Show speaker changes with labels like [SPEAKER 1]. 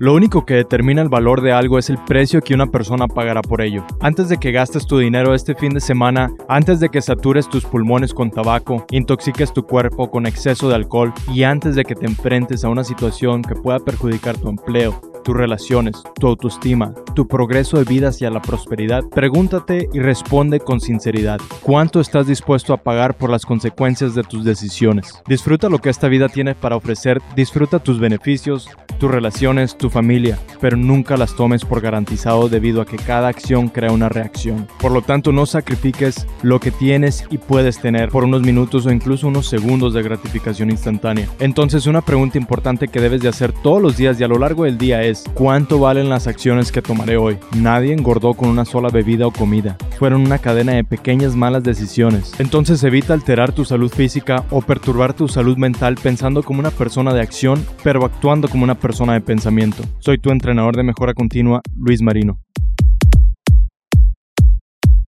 [SPEAKER 1] Lo único que determina el valor de algo es el precio que una persona pagará por ello. Antes de que gastes tu dinero este fin de semana, antes de que satures tus pulmones con tabaco, intoxiques tu cuerpo con exceso de alcohol y antes de que te enfrentes a una situación que pueda perjudicar tu empleo, tus relaciones, tu autoestima, tu progreso de vida hacia la prosperidad, pregúntate y responde con sinceridad. ¿Cuánto estás dispuesto a pagar por las consecuencias de tus decisiones? Disfruta lo que esta vida tiene para ofrecer, disfruta tus beneficios, tus relaciones, tu familia, pero nunca las tomes por garantizado debido a que cada acción crea una reacción. Por lo tanto, no sacrifiques lo que tienes y puedes tener por unos minutos o incluso unos segundos de gratificación instantánea. Entonces, una pregunta importante que debes de hacer todos los días y a lo largo del día es, ¿cuánto valen las acciones que Nadie engordó con una sola bebida o comida. Fueron una cadena de pequeñas malas decisiones. Entonces evita alterar tu salud física o perturbar tu salud mental pensando como una persona de acción, pero actuando como una persona de pensamiento. Soy tu entrenador de mejora continua, Luis Marino.